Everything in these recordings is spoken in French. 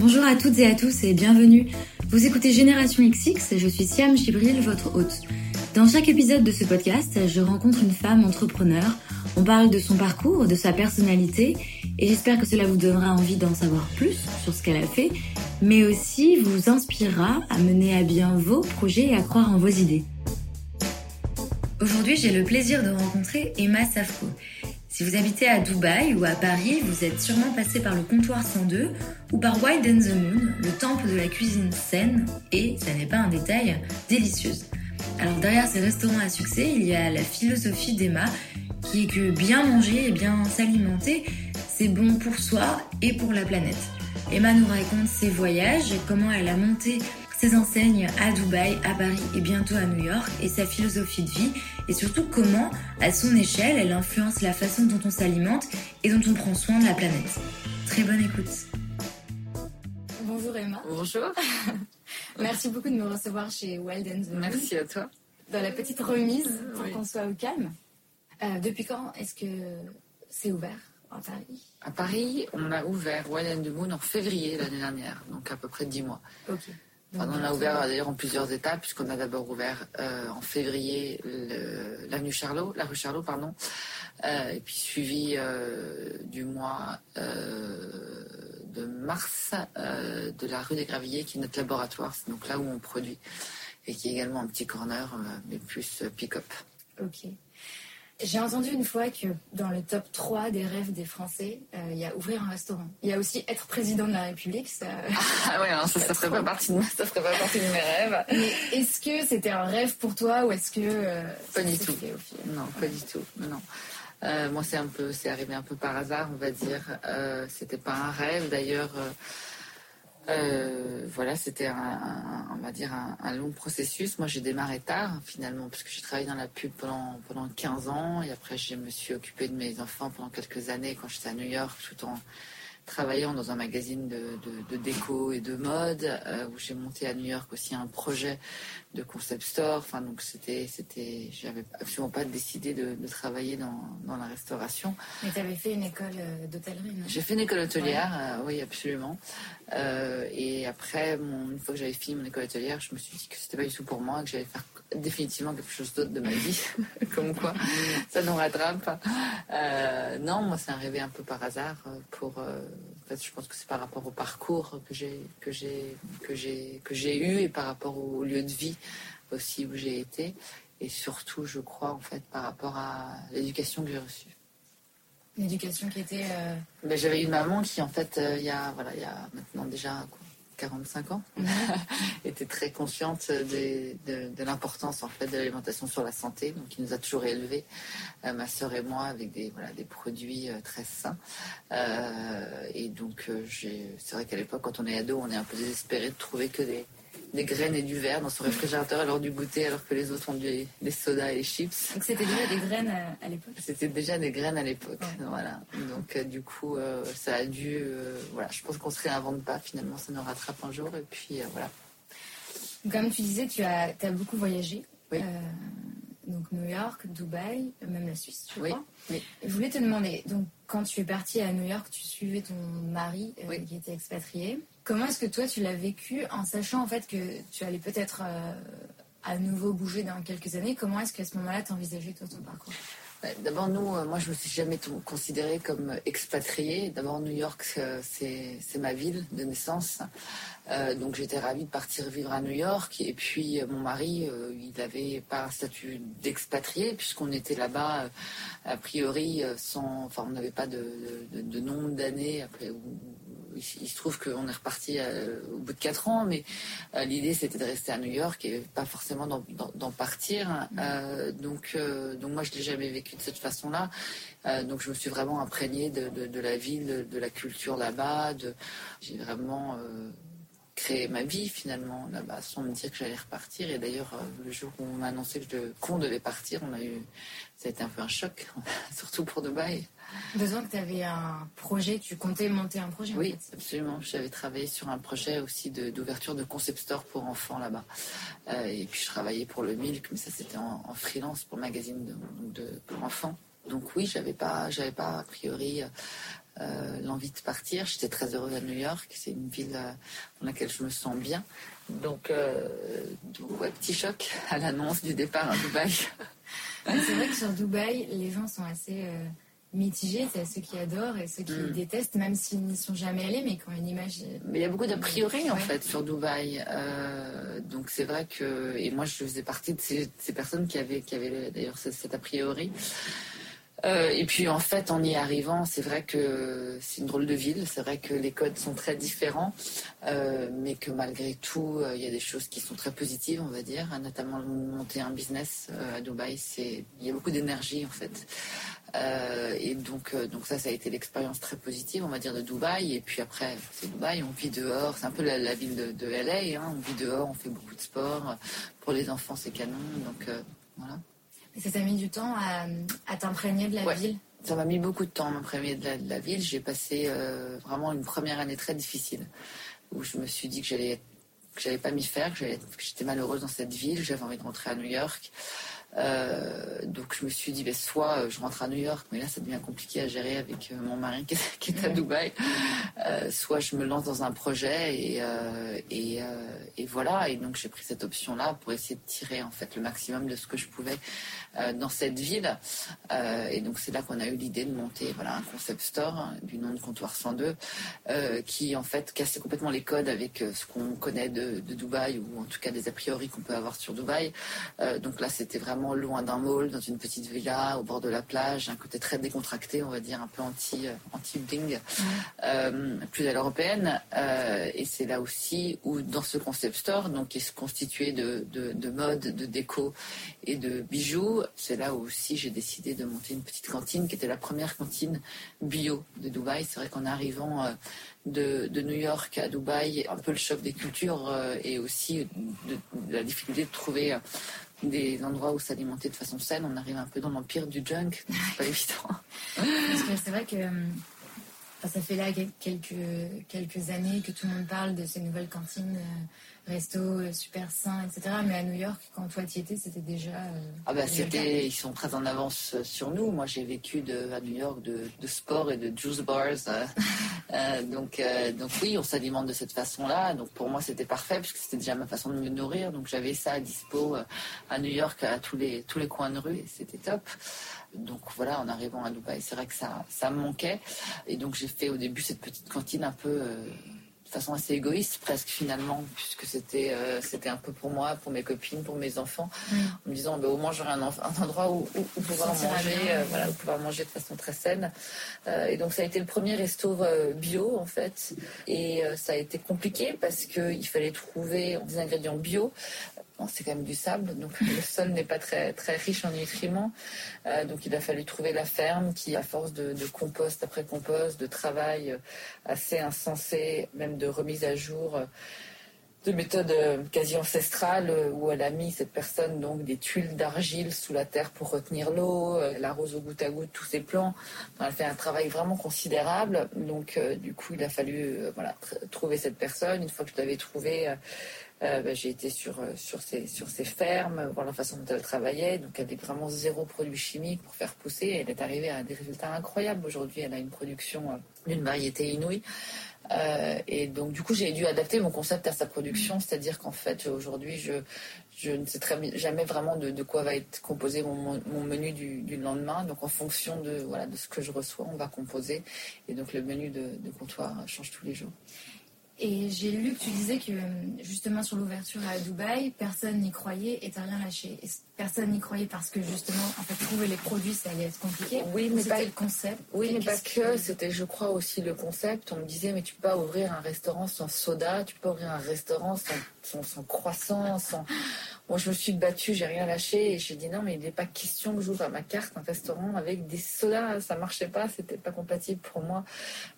Bonjour à toutes et à tous et bienvenue. Vous écoutez Génération XX je suis Siam Chibril, votre hôte. Dans chaque épisode de ce podcast, je rencontre une femme entrepreneur. On parle de son parcours, de sa personnalité et j'espère que cela vous donnera envie d'en savoir plus sur ce qu'elle a fait, mais aussi vous inspirera à mener à bien vos projets et à croire en vos idées. Aujourd'hui, j'ai le plaisir de rencontrer Emma Safko. Si vous habitez à Dubaï ou à Paris, vous êtes sûrement passé par le comptoir 102 ou par Wild and the Moon, le temple de la cuisine saine et, ça n'est pas un détail, délicieuse. Alors derrière ces restaurants à succès, il y a la philosophie d'Emma qui est que bien manger et bien s'alimenter, c'est bon pour soi et pour la planète. Emma nous raconte ses voyages, comment elle a monté ses enseignes à Dubaï, à Paris et bientôt à New York et sa philosophie de vie et surtout comment, à son échelle, elle influence la façon dont on s'alimente et dont on prend soin de la planète. Très bonne écoute. Bonjour Emma. Bonjour. Merci beaucoup de me recevoir chez Wild and Merci à toi. Dans la petite remise pour qu'on soit au calme. Euh, depuis quand est-ce que c'est ouvert à Paris? À Paris, on a ouvert Wild and the Moon en février l'année dernière, donc à peu près 10 mois. On a ouvert d'ailleurs en plusieurs étapes, puisqu'on a d'abord ouvert euh, en février l'avenue Charlot, la rue Charlot, pardon, euh, et puis suivi euh, du mois de mars de la rue des Gravilliers, qui est notre laboratoire, c'est donc là où on produit, et qui est également un petit corner, mais plus pick-up. Ok. J'ai entendu une fois que dans le top 3 des rêves des Français, euh, il y a ouvrir un restaurant. Il y a aussi être président de la République. Ça... Ah ouais, ça, ça, ferait pas partie de, ça ferait pas partie de mes rêves. est-ce que c'était un rêve pour toi ou est-ce que... Euh, pas du tout. Non, pas du tout. Non. Euh, moi, c'est un peu, c'est arrivé un peu par hasard, on va dire. c'était pas un rêve. D'ailleurs, euh, voilà, c'était un, on va dire un, long processus. Moi, j'ai démarré tard finalement, parce que j'ai travaillé dans la pub pendant pendant 15 ans, et après, je me suis occupée de mes enfants pendant quelques années quand j'étais à New York, tout en travaillant dans un magazine de, déco et de mode, euh, où j'ai monté à New York aussi un projet de concept store. Enfin, donc c'était, c'était, j'avais absolument pas décidé de, travailler dans, la restauration. Mais tu avais fait une école euh, d'hôtellerie, non? J'ai fait une école hôtelière, euh, oui, absolument. Et après, une fois que j'avais fini mon école hôtelière, je me suis dit que c'était pas du tout pour moi, que j'allais faire définitivement quelque chose d'autre de ma vie, comme quoi ça nous rattrape. Euh, non, moi c'est arrivé un peu par hasard. Pour, euh, en fait, je pense que c'est par rapport au parcours que j'ai que j'ai que j'ai que j'ai eu et par rapport au lieu de vie aussi où j'ai été et surtout, je crois en fait par rapport à l'éducation que j'ai reçue. L'éducation qui était. Euh, ben, j'avais une maman qui en fait il y a voilà il y a maintenant déjà 45 ans, était très consciente de, l'importance en fait de l'alimentation sur la santé, donc il nous a toujours élevés, euh, ma sœur et moi, avec des voilà des produits euh, très sains. Euh, et donc c'est vrai qu'à l'époque, quand on est ado, on est un peu désespéré de trouver que des des graines et du verre dans son réfrigérateur alors du goûter, alors que les autres ont des, des sodas et des chips. Donc c'était déjà des graines à, l'époque C'était déjà des graines à l'époque, voilà. Donc euh, du coup, euh, ça a dû... Euh, voilà, je pense qu'on se réinvente pas, finalement, ça nous rattrape un jour, et puis voilà. Comme tu disais, tu as, as beaucoup voyagé. Oui. donc New York, Dubaï, même la Suisse, je oui. crois. Oui. Je voulais te demander, donc quand tu es partie à New York, tu suivais ton mari qui était expatrié. Comment est-ce que toi tu l'as vécu en sachant en fait que tu allais peut-être euh, à nouveau bouger dans quelques années? Comment est-ce qu'à ce, moment-là tu envisageais toi ton parcours? D'abord, nous, euh, moi, je me suis jamais considérée comme expatriée. D'abord, New York, euh, c'est ma ville de naissance. donc, j'étais ravie de partir vivre à New York. Et puis, mon mari, il n'avait pas un statut d'expatrié, puisqu'on était là-bas, a priori, sans. Enfin, on n'avait pas de, nombre d'années après il, se trouve qu'on est reparti euh, au bout de quatre ans, mais euh, l'idée c'était de rester à New York et pas forcément d'en partir. Mm. Euh, donc, donc moi je l'ai jamais vécu de cette façon-là. donc je me suis vraiment imprégnée de, la ville, de, la culture là-bas. J'ai vraiment créé ma vie finalement là-bas sans me dire que j'allais repartir. Et d'ailleurs, le jour où on m'a annoncé qu'on devait partir, on a eu, ça a été un peu un choc, surtout pour Dubaï. Besoin que tu avais un projet, tu comptais monter un projet Oui, absolument. J'avais travaillé sur un projet aussi d'ouverture de, concept store pour enfants là-bas. Euh, et puis je travaillais pour le Milk, mais ça c'était en, freelance pour le magazine de, pour enfants. Donc oui, j'avais pas, j'avais pas a priori euh, l'envie de partir. J'étais très heureuse à New York. C'est une ville dans laquelle je me sens bien. Donc, donc petit choc à l'annonce du départ à Dubaï. C'est vrai que sur Dubaï, les gens sont assez mitigé. C'est ceux qui adorent et ceux qui mm. détestent, même s'ils n'y sont jamais allés, mais quand une image. Mais il y a beaucoup d'a priori en fait sur Dubaï. Euh, donc c'est vrai que et moi je faisais partie de ces, personnes qui avaient qui avaient d'ailleurs cet a priori. Euh, et puis en fait, en y arrivant, c'est vrai que c'est une drôle de ville. C'est vrai que les codes sont très différents, euh, mais que malgré tout, il y a des choses qui sont très positives, on va dire. Notamment monter un business à Dubaï, il y a beaucoup d'énergie en fait. Euh, et donc, euh, donc ça, ça a été l'expérience très positive, on va dire, de Dubaï. Et puis après, c'est Dubaï, on vit dehors. C'est un peu la, ville de, de LA. Hein. On vit dehors, on fait beaucoup de sport. Pour les enfants, c'est canon. Donc euh, voilà. Mais ça t'a mis du temps à, t'imprégner de la ville? Ça m'a mis beaucoup de temps à m'imprégner de, la, ville. J'ai passé vraiment une première année très difficile où je me suis dit que j'allais que j'allais pas m'y faire, que j'étais malheureuse dans cette ville, j'avais envie de rentrer à New York. Euh, donc je me suis dit, ben, soit euh, je rentre à New York, mais là ça devient compliqué à gérer avec euh, mon mari qui est, à Dubaï, soit je me lance dans un projet et, et, et voilà. Et donc j'ai pris cette option-là pour essayer de tirer en fait le maximum de ce que je pouvais dans cette ville. et donc c'est là qu'on a eu l'idée de monter voilà un concept store hein, du nom de Comptoir 102 qui en fait cassait complètement les codes avec ce qu'on connaît de, de, Dubaï ou en tout cas des a priori qu'on peut avoir sur Dubaï. donc là c'était vraiment loin d'un mall, dans une petite villa au bord de la plage, un côté très décontracté, on va dire, un peu anti, euh, anti bling, euh, plus à l'européenne. Euh, et c'est là aussi où, dans ce concept store, donc qui est constitué de, de, mode, de déco et de bijoux, c'est là où aussi j'ai décidé de monter une petite cantine qui était la première cantine bio de Dubaï. C'est vrai qu'en arrivant de, New York à Dubaï, un peu le choc des cultures et aussi de, la difficulté de trouver des endroits où s'alimenter de façon saine. On arrive un peu dans l'empire du junk, c'est pas évident. Parce que c'est vrai que euh, ça fait là quelques, quelques années que tout le monde parle de ces nouvelles cantines. Resto euh, super sain, etc. Mais à New York, quand toi tu étais, c'était déjà. Euh, ah bah c'était, ils sont très en avance euh, sur nous. Moi j'ai vécu de, à New York de, de, sport et de juice bars. donc, donc oui, on s'alimente de cette façon-là. Donc pour moi c'était parfait puisque c'était déjà ma façon de me nourrir. Donc j'avais ça à dispo à New York à tous les, tous les coins de rue et c'était top. Donc voilà, en arrivant à Dubaï, c'est vrai que ça, ça me manquait. Et donc j'ai fait au début cette petite cantine un peu de façon assez égoïste presque finalement, puisque c'était euh, c'était un peu pour moi, pour mes copines, pour mes enfants, mm. en me disant bah, au moins j'aurai un, un, endroit où, pouvoir manger, euh, voilà, où pouvoir manger de façon très saine. Euh, et donc ça a été le premier resto bio en fait, et ça a été compliqué parce qu'il fallait trouver des ingrédients bio c'est quand même du sable, donc le sol n'est pas très, très riche en nutriments. Euh, donc il a fallu trouver la ferme qui, à force de, compost après compost, de travail assez insensé, même de remise à jour euh, de méthodes euh, quasi ancestrales où elle a mis cette personne donc des tuiles d'argile sous la terre pour retenir l'eau, elle arrose au goutte à goutte tous ses plants. elle fait un travail vraiment considérable. Donc du coup il a fallu voilà trouver cette personne. Une fois que je l'avais trouvée, euh, bah, j'ai été sur, euh, ces, fermes, voir la façon dont elle travaillait, donc avec vraiment zéro produit chimique pour faire pousser. Elle est arrivée à des résultats incroyables. Aujourd'hui, elle a une production euh, d'une variété inouïe. et donc, du coup, j'ai dû adapter mon concept à sa production, c'est-à-dire qu'en fait, aujourd'hui, je, ne sais jamais vraiment de, quoi va être composé mon, menu du, lendemain. Donc, en fonction de, ce que je reçois, on va composer. Et donc, le menu de comptoir change tous les jours. Et j'ai lu que tu disais que justement sur l'ouverture à Dubaï, personne n'y croyait et t'as rien lâché. personne n'y croyait parce que justement, en fait, trouver les produits, ça allait être compliqué. Oui, mais pas le concept. Oui, mais pas que. C'était, je crois, aussi le concept. On me disait, mais tu peux pas ouvrir un restaurant sans soda, tu peux pas ouvrir un restaurant sans, sans croissant, sans. Moi, je me suis battue, j'ai rien lâché et j'ai dit non, mais il n'est pas question que j'ouvre à ma carte un restaurant avec des sodas. Ça marchait pas, c'était pas compatible pour moi.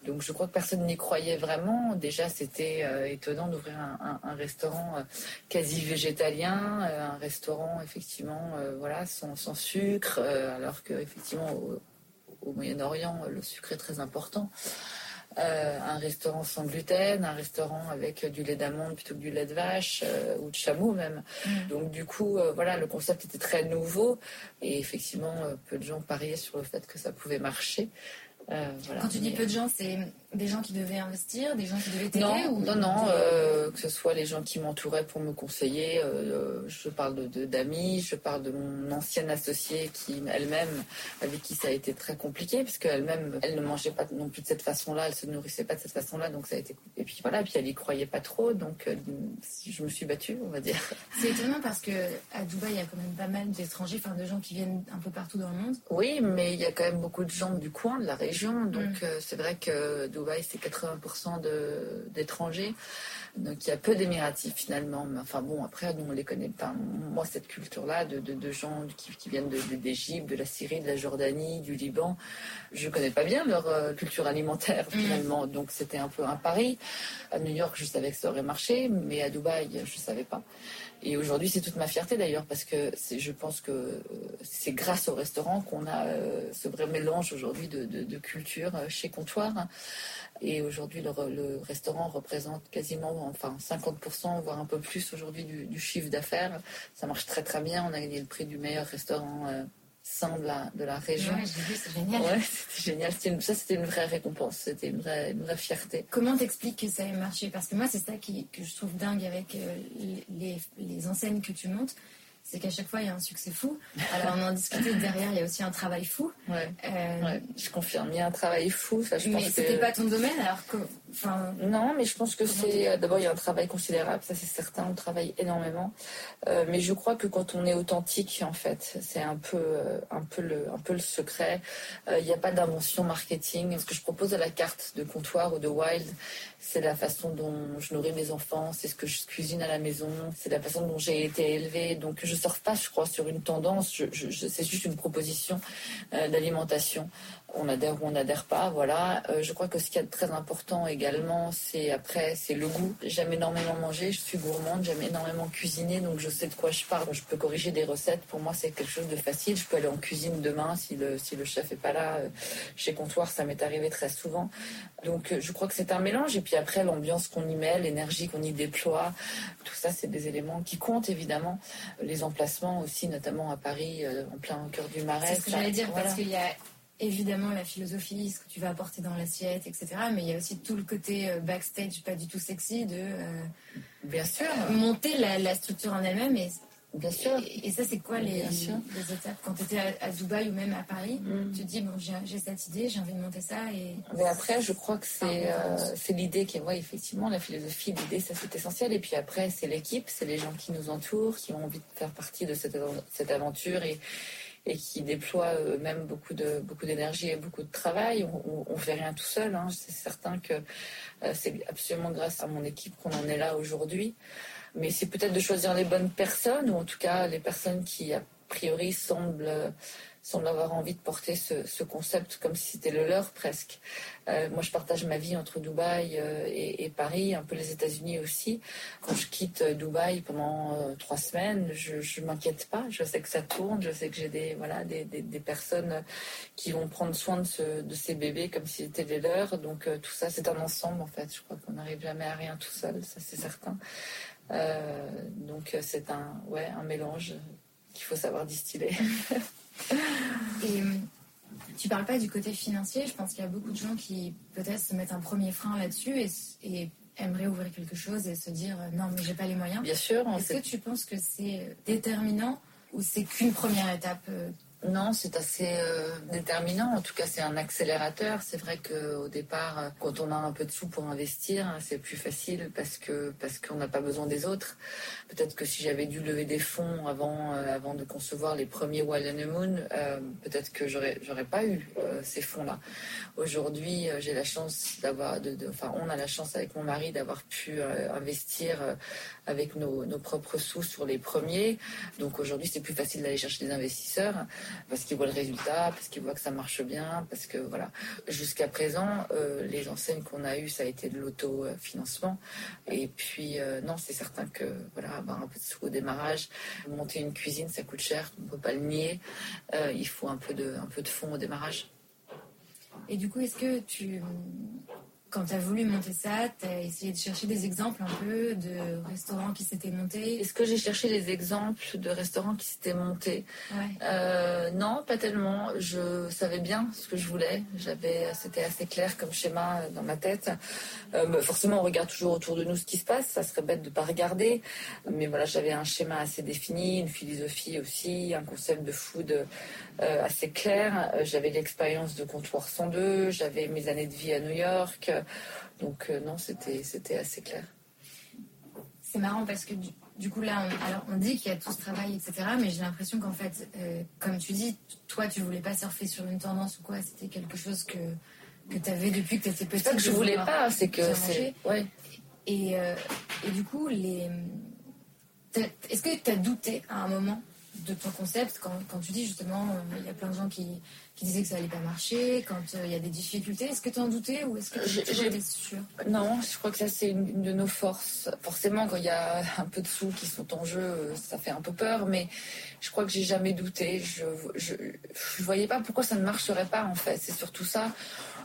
Donc, je crois que personne n'y croyait vraiment. Déjà, c'était euh, étonnant d'ouvrir un, restaurant euh, quasi végétalien, euh, un restaurant effectivement, voilà, sans, sans sucre, alors que effectivement au Moyen-Orient, le sucre est très important. Euh, un restaurant sans gluten, un restaurant avec du lait d'amande plutôt que du lait de vache euh, ou de chameau même. Mm. Donc du coup, euh, voilà, le concept était très nouveau et effectivement, peu de gens pariaient sur le fait que ça pouvait marcher. Euh, Quand tu dis peu de gens, c'est des gens qui devaient investir, des gens qui devaient t'aider Non, non, non. Euh, que ce soit les gens qui m'entouraient pour me conseiller. Euh, je parle de d'amis, je parle de mon ancienne associée qui elle-même, avec qui ça a été très compliqué, puisque elle-même, elle ne mangeait pas non plus de cette façon-là, elle se nourrissait pas de cette façon-là, donc ça a été. Et puis voilà, puis elle y croyait pas trop, donc je me suis battue, on va dire. C'est étonnant parce que à Dubaï, il y a quand même pas mal d'étrangers, enfin de gens qui viennent un peu partout dans le monde. Oui, mais il y a quand même beaucoup de gens du coin, de la région, donc mm. c'est vrai que Dubaï, c'est 80% d'étrangers. Donc il y a peu d'émiratifs finalement. Mais enfin bon, après, nous, on les connaît pas. Moi, cette culture-là de, de, gens qui, viennent d'Égypte, de, la Syrie, de la Jordanie, du Liban, je connais pas bien leur euh, culture alimentaire mm. finalement. Donc c'était un peu un pari. À New York, je savais que ça aurait marché, mais à Dubaï, je savais pas. Et aujourd'hui, c'est toute ma fierté d'ailleurs, parce que je pense que euh, c'est grâce au restaurant qu'on a euh, ce vrai mélange aujourd'hui de, de, culture chez Comptoir. Et aujourd'hui, le, restaurant représente quasiment enfin 50%, voire un peu plus aujourd'hui du, chiffre d'affaires. Ça marche très très bien. On a gagné le prix du meilleur restaurant euh, sain de la, de la région. Ouais, j'ai vu, c'est génial. Ouais, c'était génial. ça, c'était une vraie récompense. C'était une vraie, une vraie fierté. Comment t'expliques que ça ait marché? Parce que moi, c'est ça qui, que je trouve dingue avec euh, les, les enseignes que tu montes c'est qu'à chaque fois, il y a un succès fou. Alors, on en discutait derrière, il y a aussi un travail fou. Ouais, euh, je confirme, il y a un travail fou. Ça, je mais c'était pas ton domaine, alors que. Non, mais je pense que c'est. Euh, d'abord, il y a un travail considérable, ça c'est certain, on travaille énormément. Euh, mais je crois que quand on est authentique, en fait, c'est un peu, un, peu le, un peu le secret. Il n'y a pas d'invention marketing. Ce que je propose à la carte de comptoir ou de wild, c'est la façon dont je nourris mes enfants, c'est ce que je cuisine à la maison, c'est la façon dont j'ai été élevée. Donc je surfe pas, je crois, sur une tendance. Je, c'est juste une proposition euh, d'alimentation on adhère ou on n'adhère pas, voilà. Euh, je crois que ce qui est très important également, c'est après, c'est le goût. J'aime énormément manger, je suis gourmande, j'aime énormément cuisiner, donc je sais de quoi je parle. Je peux corriger des recettes. Pour moi, c'est quelque chose de facile. Je peux aller en cuisine demain si le, si le chef est pas là. Euh, chez Comptoir, ça m'est arrivé très souvent. Donc, euh, je crois que c'est un mélange. Et puis après, l'ambiance qu'on y met, l'énergie qu'on y déploie, tout ça, c'est des éléments qui comptent évidemment. Les emplacements aussi, notamment à Paris, en plein cœur du Marais. C'est ce que j'allais dire, parce qu'il y a évidemment la philosophie, ce que tu vas apporter dans l'assiette, etc. Mais il y a aussi tout le côté euh, backstage, pas du tout sexy, de euh, bien sûr monter la, structure en elle-même. Et, bien sûr. Et, ça, c'est quoi les, les, étapes? Quand tu étais à, Dubaï ou même à Paris mm. Tu te dis bon, j'ai cette idée, j'ai envie de monter ça. Et mais après, je crois que c'est euh, c'est l'idée qui est, ouais, effectivement, la philosophie, l'idée, ça c'est essentiel. Et puis après, c'est l'équipe, c'est les gens qui nous entourent, qui ont envie de faire partie de cette, cette aventure et et qui déploient eux-mêmes beaucoup de beaucoup d'énergie et beaucoup de travail. On, ne fait rien tout seul. Hein. C'est certain que euh, c'est absolument grâce à mon équipe qu'on en est là aujourd'hui. Mais c'est peut-être de choisir les bonnes personnes ou en tout cas les personnes qui a priori semblent semble avoir envie de porter ce, concept comme si c'était le leur presque. Euh, moi, je partage ma vie entre Dubaï euh, et, Paris, un peu les États-Unis aussi. Quand je quitte Dubaï pendant euh, trois semaines, je ne m'inquiète pas. Je sais que ça tourne, je sais que j'ai des, voilà, des, des, personnes qui vont prendre soin de, ce, de ces bébés comme si c'était les leurs. Donc tout ça, c'est un ensemble en fait. Je crois qu'on n'arrive jamais à rien tout seul, ça c'est certain. donc c'est un, ouais, un mélange qu'il faut savoir distiller. Et euh, tu parles pas du côté financier. Je pense qu'il y a beaucoup de gens qui peut-être se mettent un premier frein là-dessus et, aimeraient ouvrir quelque chose et se dire euh, non mais j'ai pas les moyens. Bien sûr. Est-ce que tu penses que c'est déterminant ou c'est qu'une première étape euh, non, c'est assez euh, déterminant. En tout cas, c'est un accélérateur. C'est vrai qu'au départ, euh, quand on a un peu de sous pour investir, hein, c'est plus facile parce que parce qu'on n'a pas besoin des autres. Peut-être que si j'avais dû lever des fonds avant euh, avant de concevoir les premiers Wild and the Moon, peut-être que j'aurais j'aurais pas eu ces fonds-là. Aujourd'hui, j'ai la chance d'avoir, enfin, on a la chance avec mon mari d'avoir pu investir avec nos, propres sous sur les premiers. Donc aujourd'hui, c'est plus facile d'aller chercher des investisseurs parce qu'ils voient le résultat, parce qu'ils voient que ça marche bien, parce que voilà. Jusqu'à présent, euh, les enseignes qu'on a eues, ça a été de l'autofinancement. Et puis, euh, non, c'est certain que voilà, avoir un peu de sous au démarrage, monter une cuisine, ça coûte cher, on ne peut pas le nier. Euh, il faut un peu de, un peu de fonds au démarrage. Et du coup, est-ce que tu quand tu as voulu monter ça, tu as essayé de chercher des exemples un peu de restaurants qui s'étaient montés Est-ce que j'ai cherché les exemples de restaurants qui s'étaient montés ouais. euh, Non, pas tellement. Je savais bien ce que je voulais. J'avais, c'était assez clair comme schéma dans ma tête. Euh, bah, forcément, on regarde toujours autour de nous ce qui se passe. Ça serait bête de pas regarder. Mais voilà, j'avais un schéma assez défini, une philosophie aussi, un concept de food euh, assez clair. J'avais l'expérience de comptoir 102. J'avais mes années de vie à New York. Donc euh, non, c'était c'était assez clair. C'est marrant parce que du, du coup là, on, alors on dit qu'il y a tout ce travail, etc. Mais j'ai l'impression qu'en fait, euh, comme tu dis, toi tu voulais pas surfer sur une tendance ou quoi. C'était quelque chose que que tu avais depuis que tu étais petite. C'est pas que je voulais pas, c'est que c'est ouais. Et, euh, et du coup, les... est-ce que tu as douté à un moment de ton concept quand, quand tu dis justement, euh, il y a plein de gens qui, qui disaient que ça allait pas marcher, quand euh, il y a des difficultés, est-ce que tu en doutais ou est-ce que tu étais Non, je crois que ça c'est une, une de nos forces. Forcément, quand il y a un peu de sous qui sont en jeu, euh, ça fait un peu peur, mais je crois que j'ai jamais douté. Je, je, je voyais pas pourquoi ça ne marcherait pas en fait. C'est surtout ça.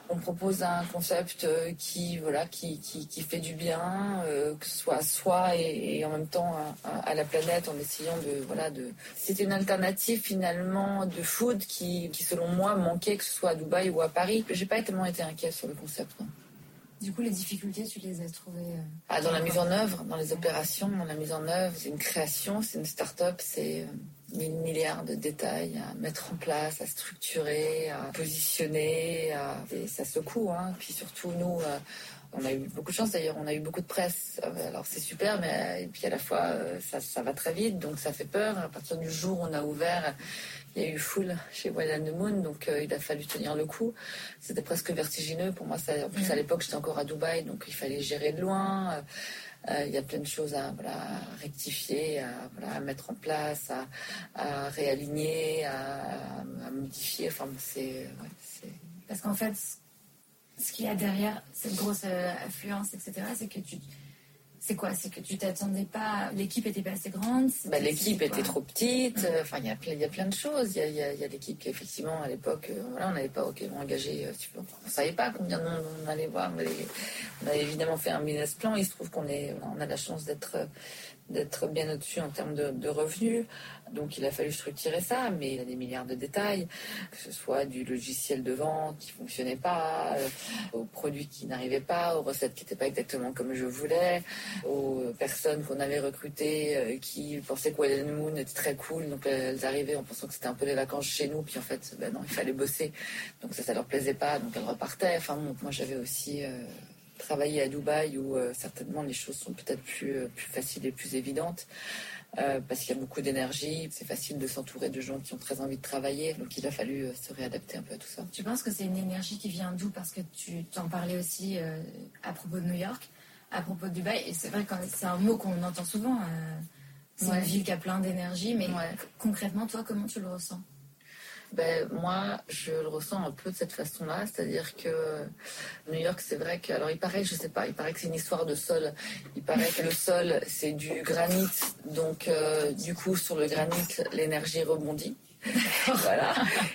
On propose un concept euh, qui voilà qui, qui, qui fait du bien, euh, que ce soit à soi et, et en même temps à, à- à la planète, en essayant de voilà de. C'était une alternative finalement de food qui, qui selon moi manquait que ce soit à Dubaï ou à Paris. J'ai pas tellement été inquiète sur le concept. non. Du coup, les difficultés, tu les as trouvées euh, Ah, dans la mise en œuvre, dans les opérations, dans la mise en œuvre, c'est une création, c'est une start-up, c'est euh, mille milliards de détails à mettre en place, à structurer, à positionner, à- et ça secoue. Hein. Puis surtout, nous, euh, on a eu beaucoup de chance d'ailleurs, on a eu beaucoup de presse. Euh, Alors c'est super, mais euh, et puis à la fois, ça, ça va très vite, donc ça fait peur. À partir du jour où on a ouvert, il y a eu foule chez Wild the Moon, donc euh, il a fallu tenir le coup. C'était presque vertigineux pour moi. Ça, en plus, à l'époque, j'étais encore à Dubaï, donc il fallait gérer de loin. Euh, il y a plein de choses à, voilà, rectifier, à, voilà, mettre en place, à, réaligner, à, modifier. Enfin, c'est- Parce qu'en fait, ce qu'il y a derrière cette grosse euh, affluence, etc., c'est que tu. C'est quoi? C'est que tu t'attendais pas. L'équipe était pas assez grande Bah, l'équipe était trop petite. euh, Enfin, il y a plein, il y a plein de choses. Il y a, a- a l'équipe qui, effectivement, à l'époque, euh, voilà, on n'avait pas engagé. euh, tu on savait pas combien de monde on allait voir. On, allait- on avait évidemment fait un business plan. Il se trouve qu'on est, on a la chance d'être d'être bien au-dessus en termes de, de revenus. Donc, il a fallu structurer ça, mais il y a des milliards de détails, que ce soit du logiciel de vente qui fonctionnait pas, euh, aux produits qui n'arrivaient pas, aux recettes qui n'étaient pas exactement comme je voulais, aux personnes qu'on avait recrutées euh, qui pensaient que and Moon était très cool. Donc, elles arrivaient en pensant que c'était un peu les vacances chez nous. Puis, en fait, ben non, il fallait bosser. Donc, ça, ça leur plaisait pas. Donc, elles repartaient. Enfin, moi, j'avais aussi euh, travaillé à Dubaï où certainement les choses sont peut-être plus, plus faciles et plus évidentes. Euh, parce qu'il y a beaucoup d'énergie, c'est facile de s'entourer de gens qui ont très envie de travailler, donc il a fallu euh, se réadapter un peu à tout ça. Tu penses que c'est une énergie qui vient d'où? Parce que tu t'en parlais aussi euh, à propos de New York, à propos de Dubaï, et c'est vrai que c'est un mot qu'on entend souvent. euh, c'est Ouais. une ville qui a plein d'énergie, mais Ouais. concrètement, toi, comment tu le ressens? Ben, moi, je le ressens un peu de cette façon-là, c'est-à-dire que New York, c'est vrai que, alors il paraît, je sais pas, il paraît que c'est une histoire de sol. Il paraît que le sol, c'est du granit, donc euh, du coup, sur le granit, l'énergie rebondit. Voilà.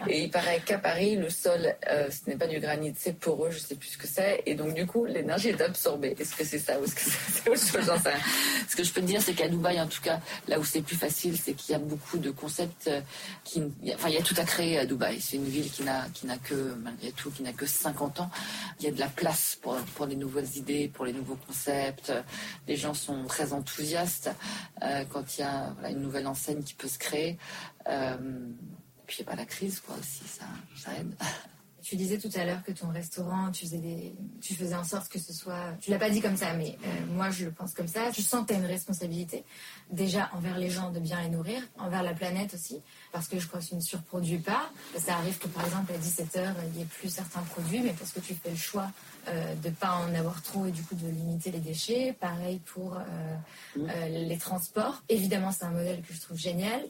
Et il paraît qu'à Paris, le sol, euh, ce n'est pas du granit, c'est poreux, je sais plus ce que c'est. Et donc, du coup, l'énergie est absorbée. Est-ce que c'est ça ou est-ce que c'est autre chose. Ce que je peux te dire, c'est qu'à Dubaï, en tout cas, là où c'est plus facile, c'est qu'il y a beaucoup de concepts euh, il y a- enfin, il y a tout à créer à Dubaï. C'est une ville qui n'a, qui n'a que, malgré tout, qui n'a que 50 ans. Il y a de la place pour, les nouvelles idées, pour les nouveaux concepts. Les gens sont très enthousiastes euh, quand il y a une nouvelle enseigne qui peut se créer. Euh, puis il y a pas la crise, quoi, aussi, ça, ça aide. Tu disais tout à l'heure que ton restaurant, tu faisais, des... tu faisais en sorte que ce soit. Tu l'as pas dit comme ça, mais euh, moi je le pense comme ça. Je sens que tu as une responsabilité, déjà envers les gens de bien les nourrir, envers la planète aussi, parce que je crois que tu ne surproduis pas. Ça arrive que par exemple à 17h, il n'y ait plus certains produits, mais parce que tu fais le choix euh, de ne pas en avoir trop et du coup de limiter les déchets. Pareil pour euh, euh, les transports. Évidemment, c'est un modèle que je trouve génial.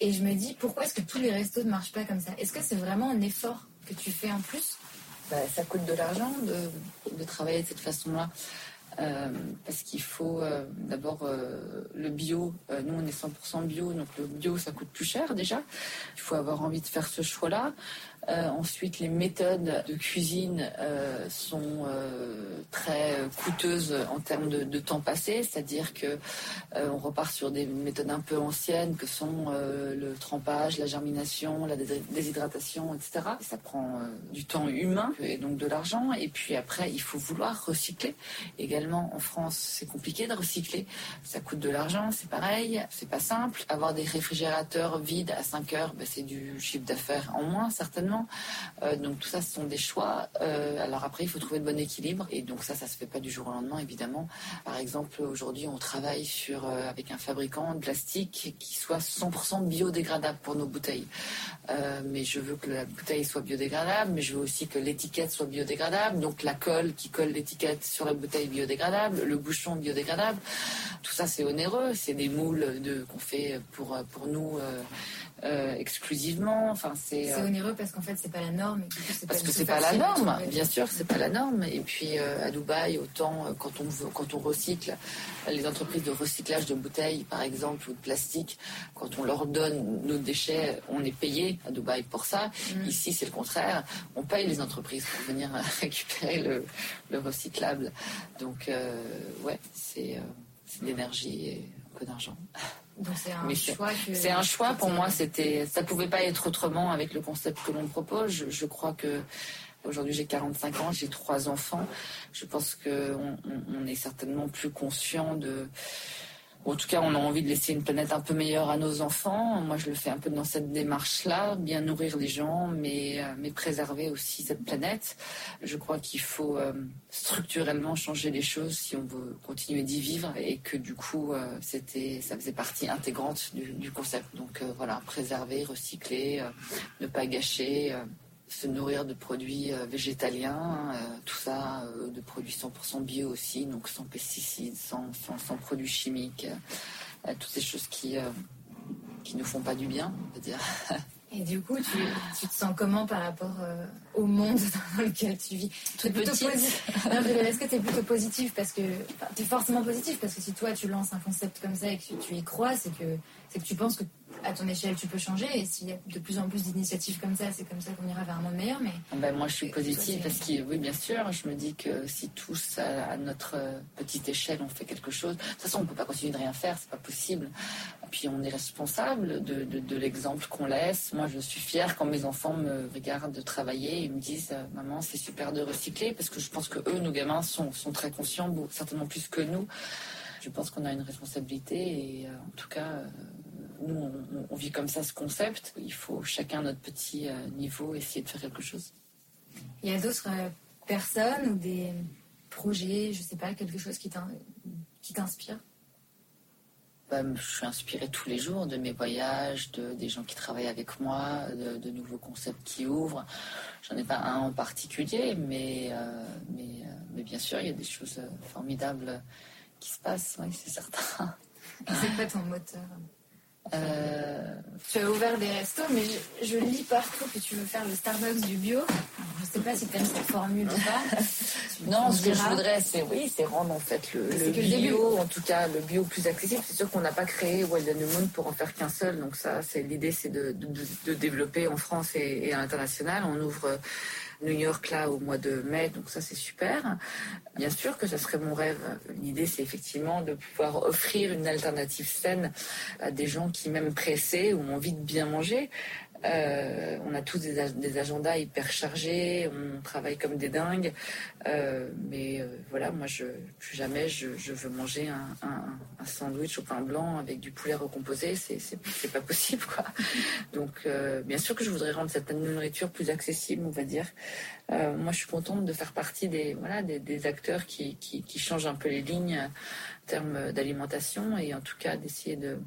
Et je me dis, pourquoi est-ce que tous les restos ne marchent pas comme ça? Est-ce que c'est vraiment un effort que tu fais en plus? Bah, ça coûte de l'argent de, travailler de cette façon-là. Euh, parce qu'il faut euh, d'abord euh, le bio. Nous, on est 100% bio, donc le bio, ça coûte plus cher déjà. Il faut avoir envie de faire ce choix-là. Ensuite, les méthodes de cuisine sont très coûteuses en termes de, temps passé, c'est-à-dire que on repart sur des méthodes un peu anciennes que sont le trempage, la germination, la déshydratation, etc. Ça prend du temps humain et donc de l'argent. Et puis après, il faut vouloir recycler. Également, en France, c'est compliqué de recycler. Ça coûte de l'argent, c'est pareil. C'est pas simple. Avoir des réfrigérateurs vides à 5 heures, ben, c'est du chiffre d'affaires en moins, certainement. Euh, donc tout ça, ce sont des choix. Euh, alors après, il faut trouver le bon équilibre. Et donc ça, ça se fait pas du jour au lendemain, évidemment. Par exemple, aujourd'hui, on travaille euh, avec un fabricant de plastique qui soit 100% biodégradable pour nos bouteilles. mais je veux que la bouteille soit biodégradable, mais je veux aussi que l'étiquette soit biodégradable. Donc la colle qui colle l'étiquette sur la bouteille biodégradable, le bouchon biodégradable. Tout ça, c'est onéreux. C'est des moules qu'on fait pour, pour nous. Euh, euh, exclusivement. Enfin, c'est euh, onéreux parce qu'en fait c'est pas la norme. parce que c'est pas la norme, bien sûr, c'est pas la norme. Et puis à Dubaï, autant quand on quand on recycle, les entreprises de recyclage de bouteilles, par exemple, ou de plastique, quand on leur donne nos déchets, on est payé à Dubaï pour ça. Mm. Ici, c'est le contraire. On paye les entreprises pour venir récupérer le, le recyclable. Donc, ouais, c'est de l'énergie et un peu d'argent. c'est un choix. C'est un choix pour moi. C'était, ça pouvait pas être autrement avec le concept que l'on propose. Je, crois que aujourd'hui j'ai 45 ans, j'ai trois enfants. Je pense qu'on on est certainement plus conscient de en tout cas, on a envie de laisser une planète un peu meilleure à nos enfants. Moi, je le fais un peu dans cette démarche-là, bien nourrir les gens, mais, euh, mais préserver aussi cette planète. Je crois qu'il faut euh, structurellement changer les choses si on veut continuer d'y vivre et que du coup, euh, c'était, ça faisait partie intégrante du, du concept. Donc voilà, préserver, recycler, ne pas gâcher se nourrir de produits euh, végétaliens, euh, tout ça, euh, de produits 100% bio aussi, donc sans pesticides, sans, sans, produits chimiques, toutes ces choses qui, qui ne font pas du bien, on va dire. Et du coup, tu, tu, te sens comment par rapport au monde dans lequel tu vis? Toute petite. Est-ce que tu es plutôt positif parce que tu es forcément positif parce que si toi tu lances un concept comme ça et que tu y crois, c'est que c'est que tu penses que à ton échelle, tu peux changer. Et s'il y a de plus en plus d'initiatives comme ça, c'est comme ça qu'on ira vers un monde meilleur. Mais ah ben, moi, je suis positive parce que, oui, bien sûr, je me dis que si tous, à, notre euh, petite échelle, on fait quelque chose, de toute façon, on ne peut pas continuer de rien faire, c'est pas possible. Et puis, on est responsable de, de, l'exemple qu'on laisse. Moi, je suis fière quand mes enfants me regardent travailler et me disent, euh, maman, c'est super de recycler, parce que je pense que eux, nos gamins, sont, sont très conscients, certainement plus que nous. Je pense qu'on a une responsabilité et euh, en tout cas, nous, on, vit comme ça ce concept. Il faut chacun notre petit euh, niveau essayer de faire quelque chose. Il y a d'autres euh, personnes ou des projets, je sais pas, quelque chose qui t'inspire? Bah, je suis inspirée tous les jours de mes voyages, de, des gens qui travaillent avec moi, de, nouveaux concepts qui ouvrent. J'en ai pas un en particulier, mais, euh, mais, mais, bien sûr, il y a des choses formidables qui se passent, oui, c'est certain. C'est quoi ton moteur? Euh, tu as ouvert des restos, mais je, lis partout que tu veux faire le Starbucks du bio. je ne sais pas si tu aimes cette formule ou pas. non, ce que je voudrais, c'est oui, c'est rendre en fait le, bio, en tout cas le bio plus accessible. C'est sûr qu'on n'a pas créé Wild and Moon pour en faire qu'un seul. Donc ça, c'est l'idée, c'est de, développer en France et, et à l'international. On ouvre New York là au mois de mai, donc ça c'est super. Bien sûr que ce serait mon rêve. L'idée c'est effectivement de pouvoir offrir une alternative saine à des gens qui même pressés ou ont envie de bien manger, euh, on a tous des, agendas hyper chargés, on travaille comme des dingues. Euh, mais euh, voilà, moi, plus jamais je, veux manger un, sandwich au pain blanc avec du poulet recomposé. C'est pas possible, quoi. Donc, bien sûr que je voudrais rendre cette nourriture plus accessible, on va dire. moi, je suis contente de faire partie des, voilà, des, acteurs qui changent un peu les lignes en termes d'alimentation et en tout cas d'essayer de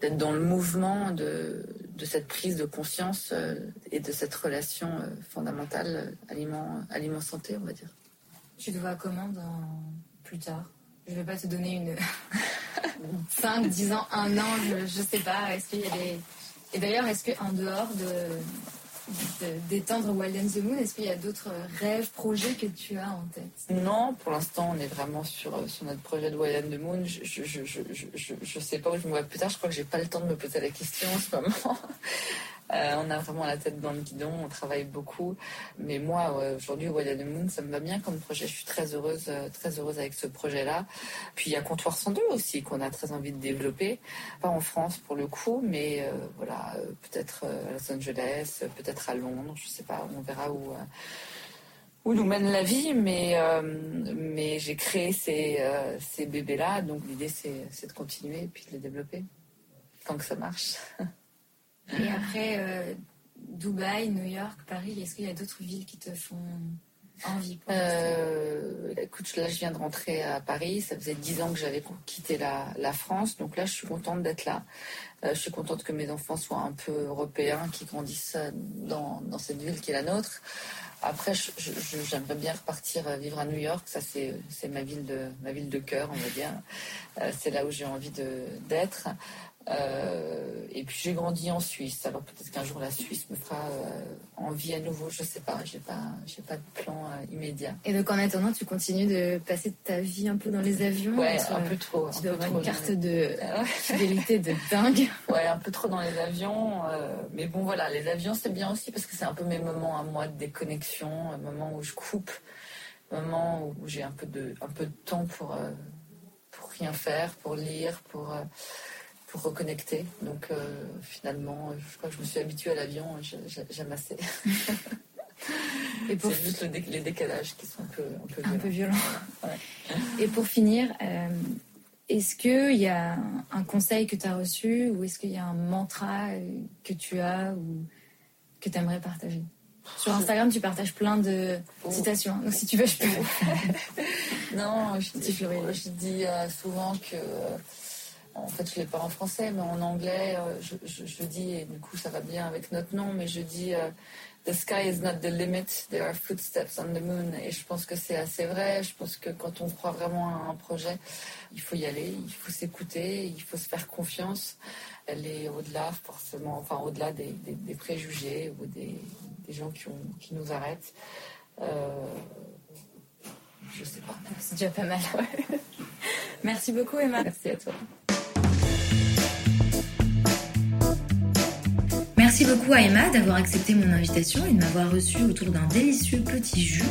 d'être dans le mouvement de, de, cette prise de conscience euh, et de cette relation euh, fondamentale euh, aliment, aliment santé, on va dire. Tu te vois comment dans plus tard? Je ne vais pas te donner une 5, 10 ans, 1 an, je ne sais pas. Est-ce qu'il y a des... Et d'ailleurs, est-ce qu'en dehors de, d'étendre Wild and the Moon Est-ce qu'il y a d'autres rêves, projets que tu as en tête? Non, pour l'instant, on est vraiment sur, euh, sur notre projet de Wild and the Moon. Je je, je, je, je, sais pas où je me vois plus tard. Je crois que j'ai pas le temps de me poser la question en ce moment. Euh, on a vraiment la tête dans le guidon, on travaille beaucoup. Mais moi, aujourd'hui, Wild the Moon, ça me va bien comme projet. Je suis très heureuse, euh, très heureuse avec ce projet-là. Puis il y a Comptoir 102 aussi qu'on a très envie de développer. Pas en France pour le coup, mais euh, voilà, peut-être à Los Angeles, peut-être à Londres, je sais pas, on verra où où nous mène la vie, mais, mais j'ai créé ces, ces bébés-là, donc l'idée c'est de continuer et puis de les développer tant que ça marche. Et après, euh, Dubaï, New York, Paris, est-ce qu'il y a d'autres villes qui te font envie euh, Écoute, là, je viens de rentrer à Paris. Ça faisait dix ans que j'avais quitté la, France. Donc là, je suis contente d'être là. Euh, je suis contente que mes enfants soient un peu européens, qui grandissent dans, dans cette ville qui est la nôtre. Après, j'aimerais bien repartir vivre à New York. Ça, c'est ma ville de ma ville de cœur, on va dire. c'est là où j'ai envie d'être. Euh, et puis j'ai grandi en Suisse. Alors peut-être qu'un jour la Suisse me fera euh, envie à nouveau. Je sais pas. J'ai pas, j'ai pas de plan euh, immédiat. Et donc en attendant, tu continues de passer ta vie un peu dans les avions. Ouais, un peu trop. Tu dois avoir une carte de fidélité de dingue. Ouais, un peu trop dans les avions. mais bon, voilà, les avions c'est bien aussi parce que c'est un peu mes moments à moi de déconnexion, un moment où je coupe, un moment où j'ai un peu de, un peu de temps pour pour rien faire, pour lire, pour pour reconnecter. Donc euh, finalement, je crois que je me suis habituée à l'avion, j'aime assez. Et pour... C'est juste les décalages qui sont un peu, un peu violents. Et pour finir, euh, est-ce qu'il y a un conseil que tu as reçu ou est-ce qu'il y a un mantra euh, que tu as ou que tu aimerais partager? Sur Instagram, tu partages plein de oh. citations. Donc, si tu veux, je peux. non, je dis, je dis souvent que en fait, je ne l'ai pas en français, mais en anglais, euh, je, dis, et du coup, ça va bien avec notre nom, mais je dis euh, The sky is not the limit, there are footsteps on the moon. Et je pense que c'est assez vrai. Je pense que quand on croit vraiment à un projet, il faut y aller, il faut s'écouter, il faut se faire confiance. Elle est au-delà, forcément, enfin, au-delà des, préjugés ou des, gens qui, ont, qui, nous arrêtent. Euh, je sais pas. C'est déjà pas mal. Merci beaucoup, Emma. Merci à toi. Merci beaucoup à Emma d'avoir accepté mon invitation et de m'avoir reçu autour d'un délicieux petit jus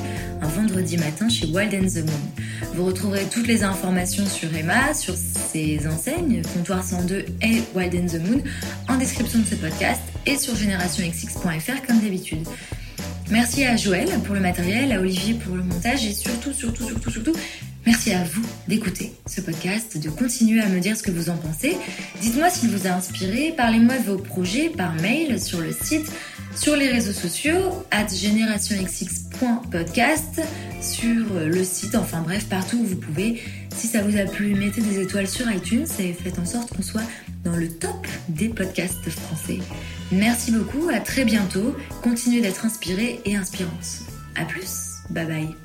un vendredi matin chez Wild and the Moon. Vous retrouverez toutes les informations sur Emma, sur ses enseignes, Comptoir 102 et Wild and the Moon, en description de ce podcast et sur générationxx.fr comme d'habitude. Merci à Joël pour le matériel, à Olivier pour le montage et surtout, surtout, surtout, surtout, Merci à vous d'écouter ce podcast, de continuer à me dire ce que vous en pensez. Dites-moi s'il vous a inspiré, parlez-moi de vos projets par mail sur le site, sur les réseaux sociaux, at générationxx.podcast, sur le site, enfin bref, partout où vous pouvez. Si ça vous a plu, mettez des étoiles sur iTunes et faites en sorte qu'on soit dans le top des podcasts français. Merci beaucoup, à très bientôt. Continuez d'être inspirés et inspirantes. A plus, bye bye.